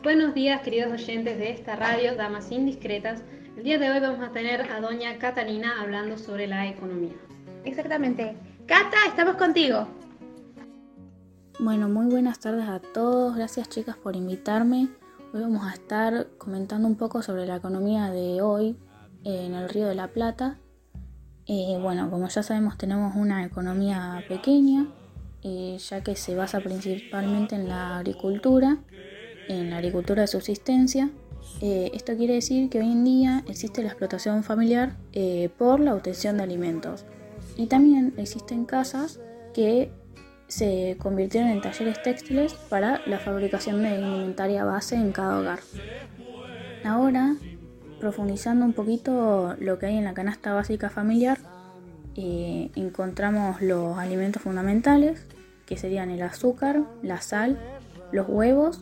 Buenos días, queridos oyentes de esta radio, Damas Indiscretas. El día de hoy vamos a tener a doña Catalina hablando sobre la economía. Exactamente. Cata, estamos contigo. Bueno, muy buenas tardes a todos. Gracias chicas por invitarme. Hoy vamos a estar comentando un poco sobre la economía de hoy en el Río de la Plata. Eh, bueno, como ya sabemos tenemos una economía pequeña, eh, ya que se basa principalmente en la agricultura en la agricultura de subsistencia. Eh, esto quiere decir que hoy en día existe la explotación familiar eh, por la obtención de alimentos. Y también existen casas que se convirtieron en talleres textiles para la fabricación de alimentaria base en cada hogar. Ahora, profundizando un poquito lo que hay en la canasta básica familiar, eh, encontramos los alimentos fundamentales, que serían el azúcar, la sal, los huevos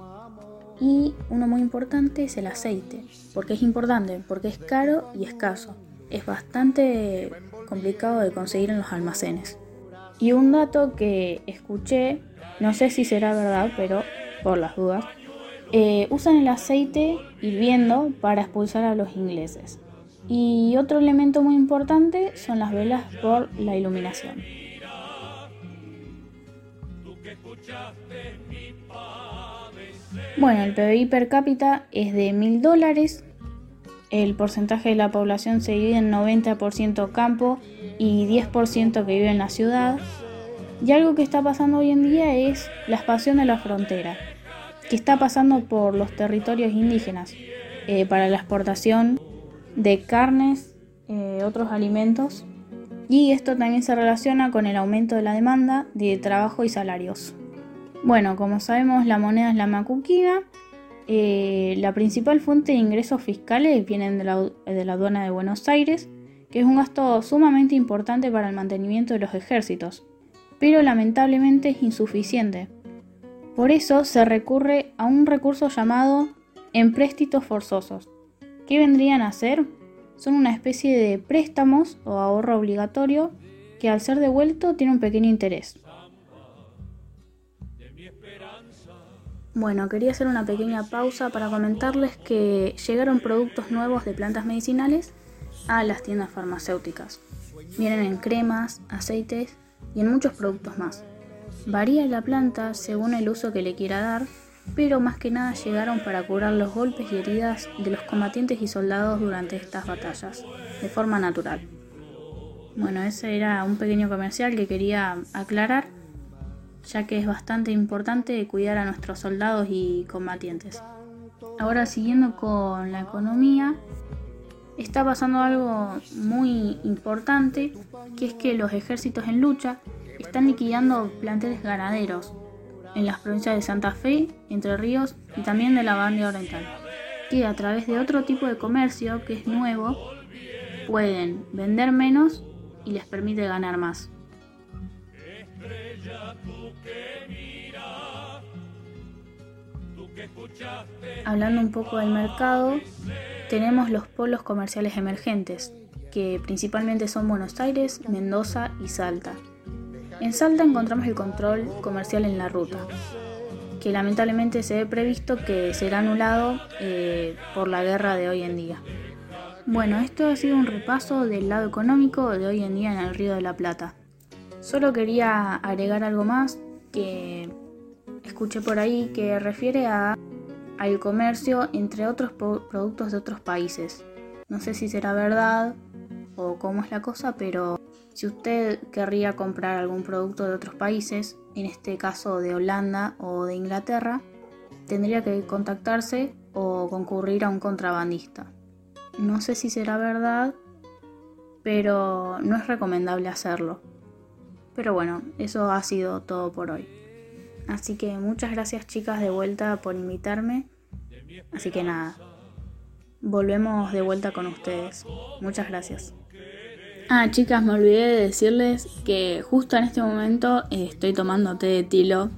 y uno muy importante es el aceite. porque es importante? Porque es caro y escaso. Es bastante complicado de conseguir en los almacenes. Y un dato que escuché, no sé si será verdad, pero por las dudas, eh, usan el aceite hirviendo para expulsar a los ingleses. Y otro elemento muy importante son las velas por la iluminación. Bueno, el PBI per cápita es de mil dólares. El porcentaje de la población se divide en 90% campo y 10% que vive en la ciudad. Y algo que está pasando hoy en día es la expansión de la frontera, que está pasando por los territorios indígenas eh, para la exportación de carnes, eh, otros alimentos. Y esto también se relaciona con el aumento de la demanda de trabajo y salarios. Bueno, como sabemos, la moneda es la macuquina. Eh, la principal fuente de ingresos fiscales vienen de la, de la aduana de Buenos Aires, que es un gasto sumamente importante para el mantenimiento de los ejércitos, pero lamentablemente es insuficiente. Por eso se recurre a un recurso llamado empréstitos forzosos. ¿Qué vendrían a ser? Son una especie de préstamos o ahorro obligatorio que al ser devuelto tiene un pequeño interés. Bueno, quería hacer una pequeña pausa para comentarles que llegaron productos nuevos de plantas medicinales a las tiendas farmacéuticas. Vienen en cremas, aceites y en muchos productos más. Varía la planta según el uso que le quiera dar, pero más que nada llegaron para curar los golpes y heridas de los combatientes y soldados durante estas batallas, de forma natural. Bueno, ese era un pequeño comercial que quería aclarar ya que es bastante importante cuidar a nuestros soldados y combatientes. Ahora siguiendo con la economía, está pasando algo muy importante, que es que los ejércitos en lucha están liquidando planteles ganaderos en las provincias de Santa Fe, Entre Ríos y también de la Banda Oriental, que a través de otro tipo de comercio que es nuevo, pueden vender menos y les permite ganar más. Hablando un poco del mercado, tenemos los polos comerciales emergentes, que principalmente son Buenos Aires, Mendoza y Salta. En Salta encontramos el control comercial en la ruta, que lamentablemente se ve previsto que será anulado eh, por la guerra de hoy en día. Bueno, esto ha sido un repaso del lado económico de hoy en día en el Río de la Plata. Solo quería agregar algo más que escuché por ahí que refiere a al comercio entre otros productos de otros países. No sé si será verdad o cómo es la cosa, pero si usted querría comprar algún producto de otros países, en este caso de Holanda o de Inglaterra, tendría que contactarse o concurrir a un contrabandista. No sé si será verdad, pero no es recomendable hacerlo. Pero bueno, eso ha sido todo por hoy. Así que muchas gracias chicas de vuelta por invitarme. Así que nada, volvemos de vuelta con ustedes. Muchas gracias. Ah, chicas, me olvidé de decirles que justo en este momento eh, estoy tomando té de tilo.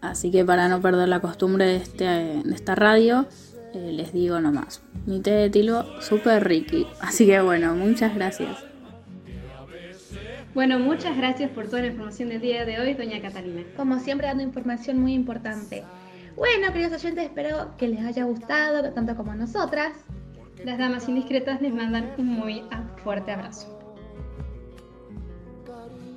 Así que para no perder la costumbre de, este, de esta radio, eh, les digo nomás. Mi té de tilo súper ricky. Así que bueno, muchas gracias. Bueno, muchas gracias por toda la información del día de hoy, doña Catalina. Como siempre, dando información muy importante. Bueno, queridos oyentes, espero que les haya gustado tanto como a nosotras. Las damas indiscretas les mandan un muy fuerte abrazo.